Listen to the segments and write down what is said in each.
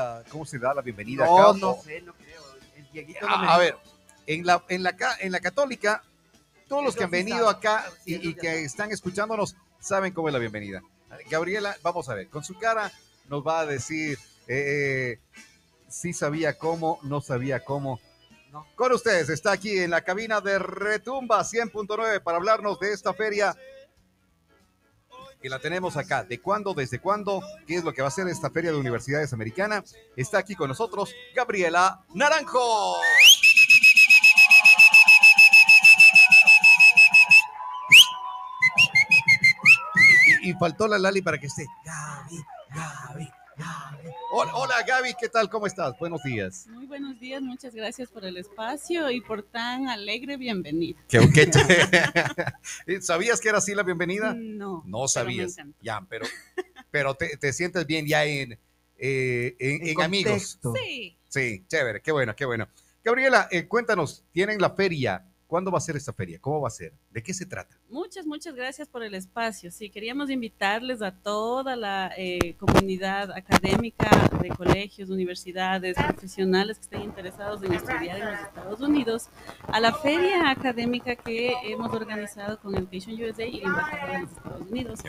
la, cómo se da la bienvenida No, acá? no sé, no creo. El Dieguito no me a, a ver, en la, en, la, en la católica, todos los que han venido acá y, que están escuchándonos saben cómo es la bienvenida. Gabriela, vamos a ver, con su cara nos va a decir eh, si sabía cómo, no sabía cómo. No. Con ustedes está aquí en la cabina de Retumba 100.9 para hablarnos de esta feria que la tenemos acá. ¿De cuándo? ¿Desde cuándo? ¿Qué es lo que va a ser esta feria de universidades americana? Está aquí con nosotros Gabriela Naranjo. Y, faltó la Lali para que esté. Gaby, Gaby, Gaby. Hola, hola Gaby, ¿qué tal? ¿Cómo estás? Buenos días. Buenos días, muchas gracias por el espacio y por tan alegre bienvenida. ¿Qué, qué te- ¿Sabías que era así la bienvenida? No, No pero me sabías. Ya, pero, pero te, te sientes bien ya en, eh, en, En en amigos. Sí, Sí, chévere, qué bueno, qué bueno. Gabriela, eh, cuéntanos, tienen la feria. ¿Cuándo va a ser esta feria? ¿Cómo va a ser? ¿De qué se trata? Muchas, muchas gracias por el espacio. Sí, queríamos invitarles a toda la eh, comunidad académica de colegios, universidades, profesionales que estén interesados en estudiar en los Estados Unidos a la feria académica que hemos organizado con Education USA y de los Estados Unidos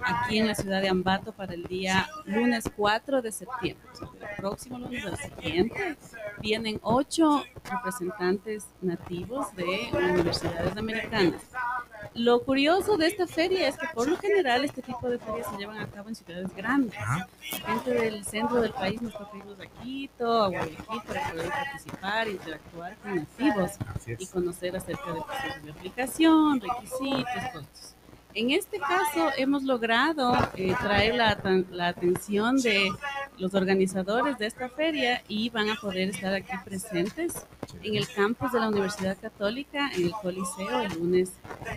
aquí en la ciudad de Ambato para el día lunes 4 de septiembre. El próximo lunes del siguiente vienen ocho representantes nativos de universidades americanas. Lo curioso de esta feria es que por lo general este tipo de ferias se llevan a cabo en ciudades grandes. Ajá. Gente del centro del país nos irnos a Quito, a Guayaquil para poder participar, interactuar con nativos y conocer acerca de procesos de aplicación, requisitos, costos. En este caso hemos logrado eh, traer la, la atención de los organizadores de esta feria y van a poder estar aquí presentes en el campus de la Universidad Católica, en el Coliseo, el lunes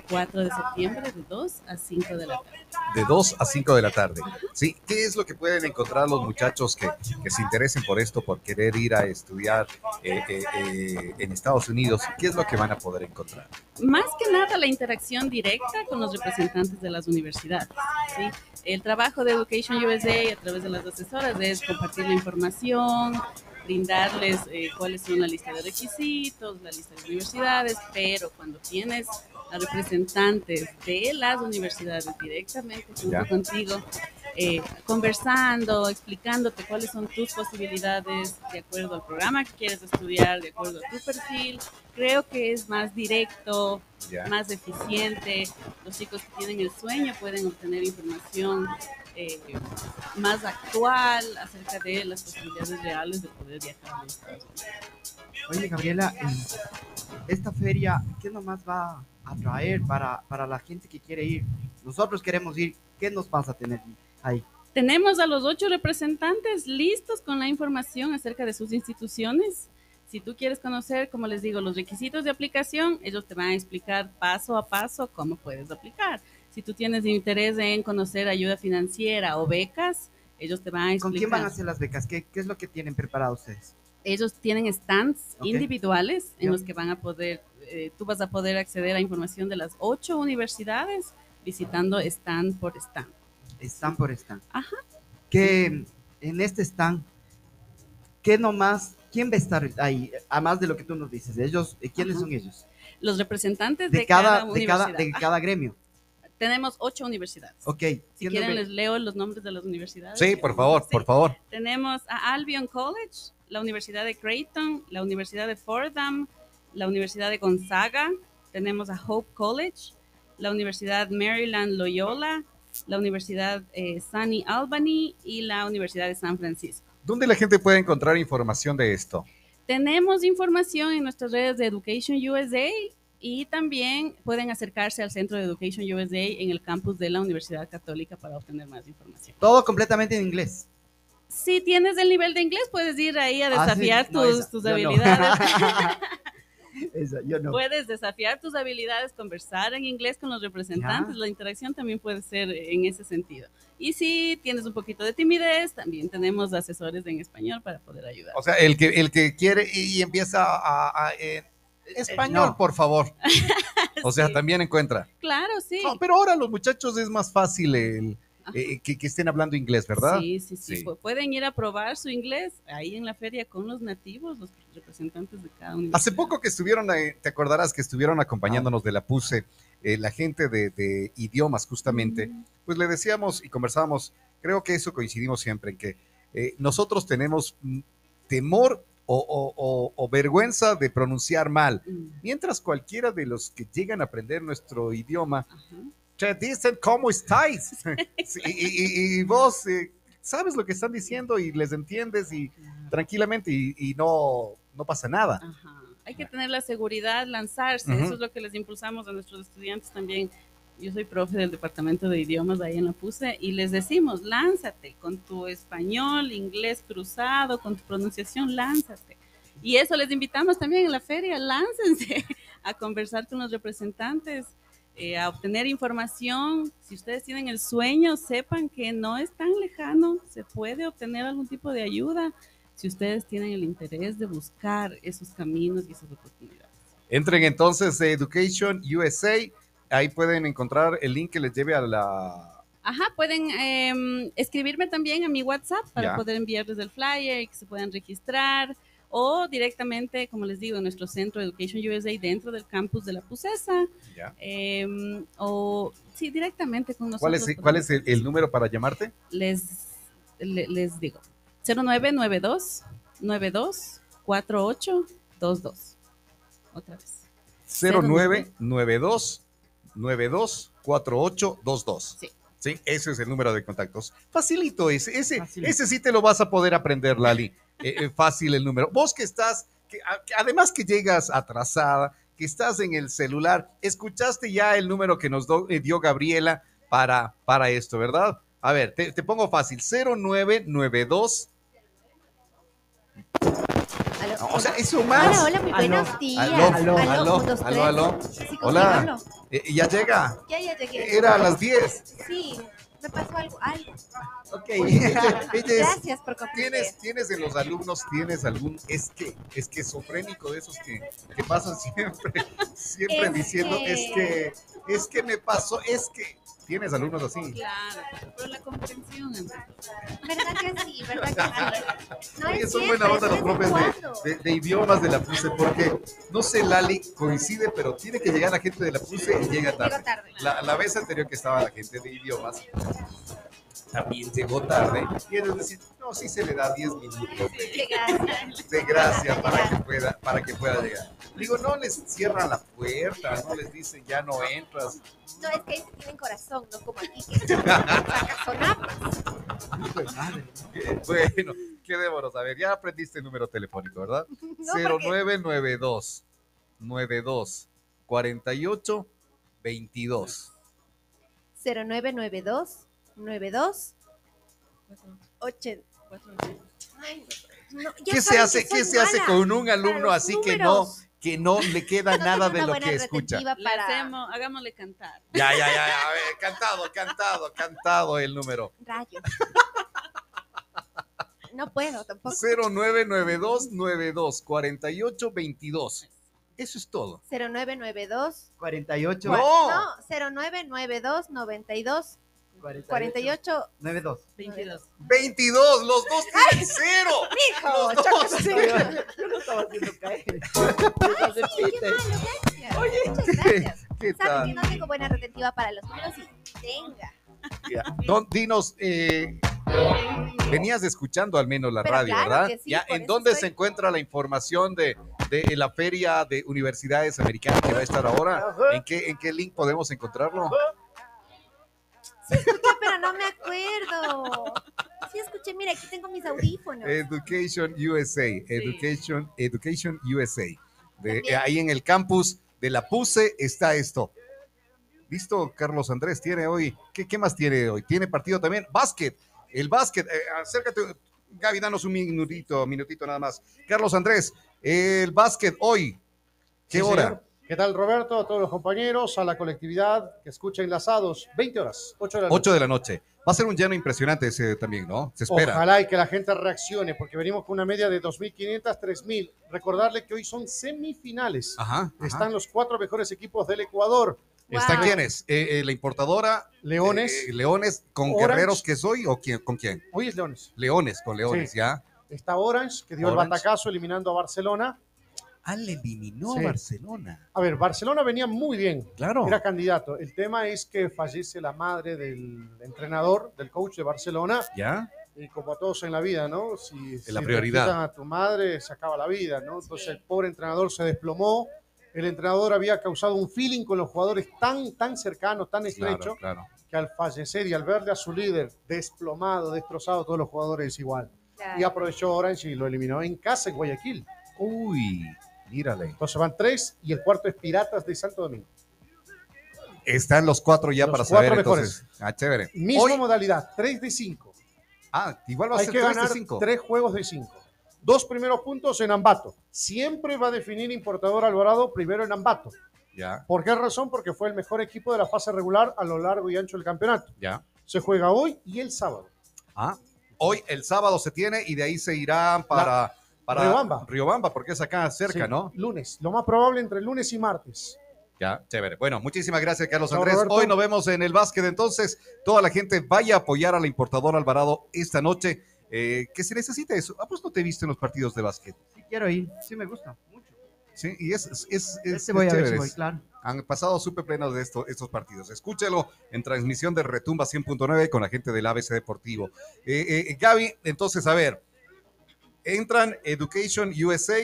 4 de septiembre de 2 a 5 de la tarde. De 2 a 5 de la tarde. Sí, ¿qué es lo que pueden encontrar los muchachos que, que se interesen por esto, por querer ir a estudiar eh, eh, eh, en Estados Unidos? ¿Qué es lo que van a poder encontrar? Más que nada la interacción directa con los representantes de las universidades. ¿sí? El trabajo de Education USA a través de las asesoras es compartir la información, brindarles eh, cuáles son la lista de requisitos, la lista de universidades, pero cuando tienes a representantes de las universidades directamente junto contigo, eh, conversando, explicándote cuáles son tus posibilidades de acuerdo al programa que quieres estudiar, de acuerdo a tu perfil, creo que es más directo, Ya. más eficiente. Los chicos que tienen el sueño pueden obtener información eh, más actual acerca de las posibilidades reales de poder viajar a los Estados Unidos. Oye, Gabriela, esta feria, ¿qué nomás va a traer para, para la gente que quiere ir? Nosotros queremos ir, ¿qué nos vas a tener ahí? Tenemos a los ocho representantes listos con la información acerca de sus instituciones. Si tú quieres conocer, como les digo, los requisitos de aplicación, ellos te van a explicar paso a paso cómo puedes aplicar. Si tú tienes interés en conocer ayuda financiera o becas, ellos te van a explicar. ¿Con quién van a hacer las becas? ¿Qué, qué es lo que tienen preparado ustedes? ellos tienen stands Ok. individuales en Ya. los que van a poder, eh, tú vas a poder acceder a información de las ocho universidades visitando stand por stand. Están por stand. Ajá. Que en este stand, ¿qué nomás, quién va a estar ahí? Además de lo que tú nos dices, ellos, eh, ¿quiénes Ajá. son ellos? Los representantes de, De cada, cada, de cada, de cada gremio. Tenemos ocho universidades. Ok. Si ¿quién quieren, les leo los nombres de las universidades. Sí, por favor, Sí. por favor. Tenemos a Albion College, la Universidad de Creighton, la Universidad de Fordham, la Universidad de Gonzaga, tenemos a Hope College, la Universidad Maryland Loyola, la Universidad eh, Sunny Albany y la Universidad de San Francisco. ¿Dónde la gente puede encontrar información de esto? Tenemos información en nuestras redes de Education USA y también pueden acercarse al Centro de Education USA en el campus de la Universidad Católica para obtener más información. Todo completamente en inglés. Si tienes el nivel de inglés, puedes ir ahí a Ah, sí. desafiar No, tus, esa, tus no. habilidades. Esa, yo no. Puedes desafiar tus habilidades, conversar en inglés con los representantes. Ya. La interacción también puede ser en ese sentido. Y si tienes un poquito de timidez, también tenemos asesores en español para poder ayudar. O sea, el que, el que quiere y, empieza a... a- en español, no. por favor. O sea, Sí. también encuentra. Claro, sí. No, pero ahora los muchachos es más fácil el, eh, que, que estén hablando inglés, ¿verdad? Sí, sí, sí, Sí. Pu- Pueden ir a probar su inglés ahí en la feria con los nativos, los representantes de cada universidad. Hace poco que estuvieron, eh, te acordarás que estuvieron acompañándonos de la PUSE, eh, la gente de, de idiomas justamente, Mm, pues le decíamos y conversábamos, creo que eso coincidimos siempre, en que eh, nosotros tenemos temor o, o- o- vergüenza de pronunciar mal, mm, mientras cualquiera de los que llegan a aprender nuestro idioma ajá. te dicen cómo estáis. Sí, y, y- y vos eh, sabes lo que están diciendo y les entiendes y Claro. tranquilamente y, y no, no pasa nada. Ajá. Hay que tener la seguridad, lanzarse. Eso es lo que les impulsamos a nuestros estudiantes también. Yo soy profe del departamento de idiomas ahí en la PUSE y les decimos, lánzate con tu español, inglés cruzado, con tu pronunciación, lánzate. Y eso les invitamos también en la feria, láncense a conversar con los representantes, eh, a obtener información. Si ustedes tienen el sueño, sepan que no es tan lejano, se puede obtener algún tipo de ayuda si ustedes tienen el interés de buscar esos caminos y esas oportunidades. Entren entonces a Education USA, ahí pueden encontrar el link que les lleve a la... Ajá, pueden em, escribirme también a mi WhatsApp para Ya. poder enviarles el flyer y que se puedan registrar o directamente, como les digo, en nuestro centro Education USA dentro del campus de la PUCESA em, o sí, directamente con nosotros. ¿Cuál es, cuál es el, el número para llamarte? Les, le- les digo, 0992 92 48 22. Otra vez. 0992 924822. Sí. Sí, ese es el número de contactos. Facilito ese, ese, Facilito. ese sí te lo vas a poder aprender, Lali. Eh, eh, fácil el número. Vos que estás, que, además que llegas atrasada, que estás en el celular, escuchaste ya el número que nos do- eh, dio Gabriela para, para esto, ¿verdad? A ver, te, te pongo fácil, 0992. O sea, eso más. Hola, hola, muy Aló. buenos días. Aló, aló, Aló, aló, un, dos, aló, aló. tres. Sí, ¿con Hola. Eh, ya llega. Ya, ya llegué. Era a las 10. Sí, me pasó algo. algo. Ok. Ella es- Gracias por comprender. ¿Tienes, tienes en los alumnos, tienes algún es que, esquizofrénico de esos que, que pasan siempre, siempre Es diciendo, que- es que, es que me pasó, es que. ¿Tienes alumnos así? Claro, pero la comprensión. ¿Verdad que sí? ¿Verdad que sí? No Oye, es son buena onda los profes de, de- de idiomas de la PUSE, porque, no sé, Lali, coincide, pero tiene que llegar la gente de la PUSE y llega tarde. tarde. La, la vez anterior que estaba la gente de idiomas, también llegó tarde. Y es decir, no, sí se le da 10 minutos de, gracia para que pueda, para que pueda llegar. Digo, no les cierran la puerta, no les dicen ya no entras. No, es que ahí sí tienen corazón, no como aquí que Bueno, quedémonos a ver, ya aprendiste el número telefónico, ¿verdad? No, porque 0992 92 48 22. 0992 92 80. Cuatro, Ay, no, ya ¿Qué se hace, que qué se hace con un alumno así que no, que no le queda No nada de lo que escucha? para hacemos, hagámosle cantar. Ya, ya, ya, ya, a ver, cantado, cantado, cantado el número. rayos. No puedo tampoco. 0992 92 48 22. Eso es todo. 0992 48. No. No, 0992 92 48 92. 22. 22, los dos tienen cero. Hijo, Los dos. sí. Yo lo estaba haciendo caer. Qué malo, gracias. Muchas gracias. ¿Qué que no tengo buena retentiva para los números y tenga. Ya. Don, dinos, eh, venías escuchando al menos la Pero radio, claro ¿verdad? sí, ya, ¿En dónde estoy- se encuentra la información de, de la feria de universidades americanas que va a estar ahora? ¿En qué, en qué link podemos encontrarlo? Escuché, pero no me acuerdo. Sí escuché, mira, aquí tengo mis audífonos. Education USA, Education, Education USA. De- ahí en el campus de la PUSE está esto. ¿Listo? Carlos Andrés tiene hoy. ¿Qué, qué más tiene hoy? Tiene partido también. Básquet. El básquet. eh, acércate. Gaby, danos un minutito, minutito nada más. Carlos Andrés, el básquet hoy. ¿Qué Sí, hora? señor. ¿Qué tal, Roberto? A todos los compañeros, a la colectividad que escucha enlazados. 20 horas, 8 de la noche. 8 de la noche. Va a ser un lleno impresionante ese también, ¿no? Se espera. Ojalá y que la gente reaccione, porque venimos con una media de 2.500, 3.000. Recordarle que hoy son semifinales. Ajá. ajá. Están los cuatro mejores equipos del Ecuador. ¿Están Wow. quiénes? Eh, eh, la importadora. Leones. eh, Leones con Orange. guerreros que soy o quién, con quién? Hoy es Leones. Leones, con Leones, Sí. ¿ya? Está Orange, que dio Orange. el batacazo eliminando a Barcelona. Le eliminó Sí. a Barcelona. A ver, Barcelona venía muy bien. Claro. Era candidato. El tema es que fallece la madre del entrenador, del coach de Barcelona. ¿Ya? Y como a todos en la vida, ¿no? Si, si la te prioridad. a tu madre, se acaba la vida, ¿no? Entonces el pobre entrenador se desplomó. El entrenador había causado un feeling con los jugadores tan, tan cercanos, tan estrecho, Claro, claro. que al fallecer y al verle a su líder desplomado, destrozado, todos los jugadores igual. Claro. Y aprovechó Orange y lo eliminó en casa en Guayaquil. Uy, mírale. Entonces van tres y el cuarto es Piratas de Santo Domingo. Están los cuatro ya Los para cuatro saber mejores. entonces. Ah, chévere. Misma Hoy- modalidad, 3 de 5. ah, igual va a Hay ser que 3 de ganar 5. tres juegos de 5. Dos primeros puntos en Ambato. Siempre va a definir Importador Alvarado primero en Ambato. Ya, ¿Por qué razón? Porque fue el mejor equipo de la fase regular a lo largo y ancho del campeonato. ya. Se juega hoy y el sábado. Ah, hoy el sábado se tiene y de ahí se irán para, para Riobamba. Riobamba, porque es acá cerca, Sí, ¿no? Lunes. Lo más probable entre lunes y martes. Ya, chévere. Bueno, muchísimas gracias, Carlos Chao, Andrés. Roberto. Hoy nos vemos en el básquet. Entonces, toda la gente vaya a apoyar a la importadora Alvarado esta noche. Eh, que se necesita eso. Ah, pues no te viste en los partidos de básquet. Sí quiero ir, sí me gusta mucho. Sí, y es, es, es, es- Este voy es a ver si chévere. voy, claro. Han pasado súper plenos de esto- estos partidos. Escúchelo en transmisión de Retumba 100.9 con la gente del ABC Deportivo. Eh, eh, Gaby, entonces, a ver, entran Education USA,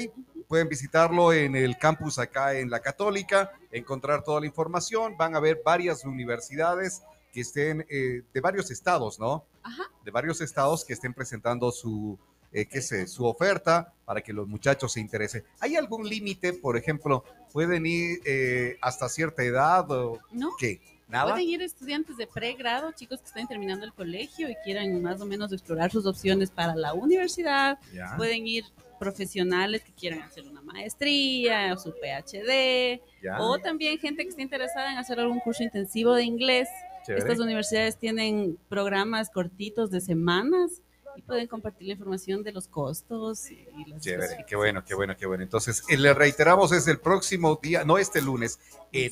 pueden visitarlo en el campus acá en la Católica, encontrar toda la información. Van a ver varias universidades que estén eh, de varios estados, ¿no? Ajá. De varios estados que estén presentando su, eh, qué sé, su oferta para que los muchachos se interesen. ¿Hay algún límite, por ejemplo, pueden ir eh, hasta cierta edad o ¿No? qué? ¿Nada? Pueden ir estudiantes de pregrado, chicos que están terminando el colegio y quieran más o menos explorar sus opciones para la universidad. Ya, Pueden ir profesionales que quieran hacer una maestría o su PhD. ya, O también gente que esté interesada en hacer algún curso intensivo de inglés. chévere. Estas universidades tienen programas cortitos de semanas y pueden compartir la información de los costos y y las Chévere, qué bueno, qué bueno, qué bueno. Entonces, eh, le reiteramos, es el próximo día, no este lunes, en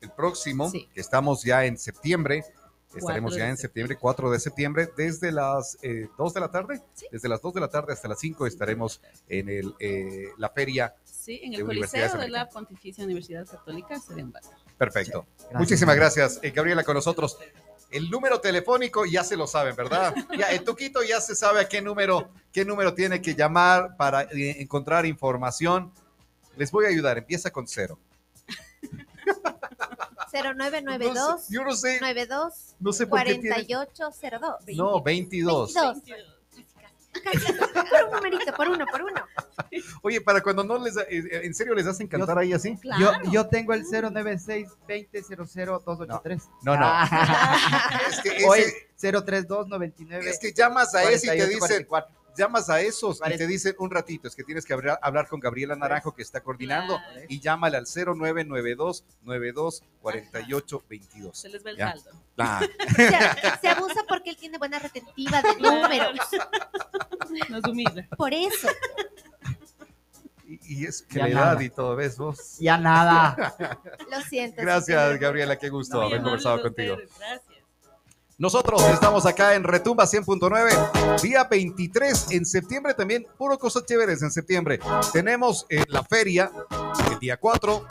el próximo, Sí. que estamos ya en septiembre, estaremos 4 ya en septiembre, 4 de septiembre, desde las eh, 2 de la tarde, Sí. desde las 2 de la tarde hasta las 5 estaremos en el, eh, la feria. Sí, en el Coliseo de la. Pontificia Universidad Católica se den base. Perfecto. Gracias. Muchísimas gracias, eh, Gabriela, con nosotros. El número telefónico ya se lo saben, ¿verdad? Ya, el Tuquito ya se sabe a qué número, qué número tiene que llamar para eh, encontrar información. Les voy a ayudar, empieza con cero. 0992 No sé, yo no sé, 92 no sé por qué tiene. 4802. No, 22. 22. Casi, casi. Por un numerito, por uno, por uno. Oye, para cuando no les, eh, en serio les hacen cantar ahí así. Claro. Yo, yo tengo el 096 20 00 283. No, no. Ah. Es que, ese- el 032 99 es que llamas a ese y te 48, dicen, 44. Llamas a esos y te dicen un ratito, es que tienes que hablar, hablar con Gabriela Naranjo que está coordinando Claro. y llámale al 0992 92 48 22. Se les ve el Ya. saldo. Ah, Se, se abusa porque él tiene buena retentiva de números. Nos humilla. Por eso. y, y es que Ya la nada. edad y todo, ¿ves vos? Ya nada. Lo siento. Gracias. Gabriela, qué gusto haber conversado contigo. ustedes, Gracias. Nosotros estamos acá en Retumba 100.9, día 23 en septiembre también, puro cosas chéveres en septiembre. Tenemos eh, la feria el día 4.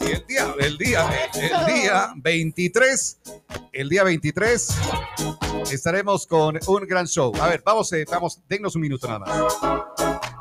Y el día, el día, el día 23, el día 23 estaremos con un gran show. A ver, vamos, eh, vamos, dennos un minuto nada más.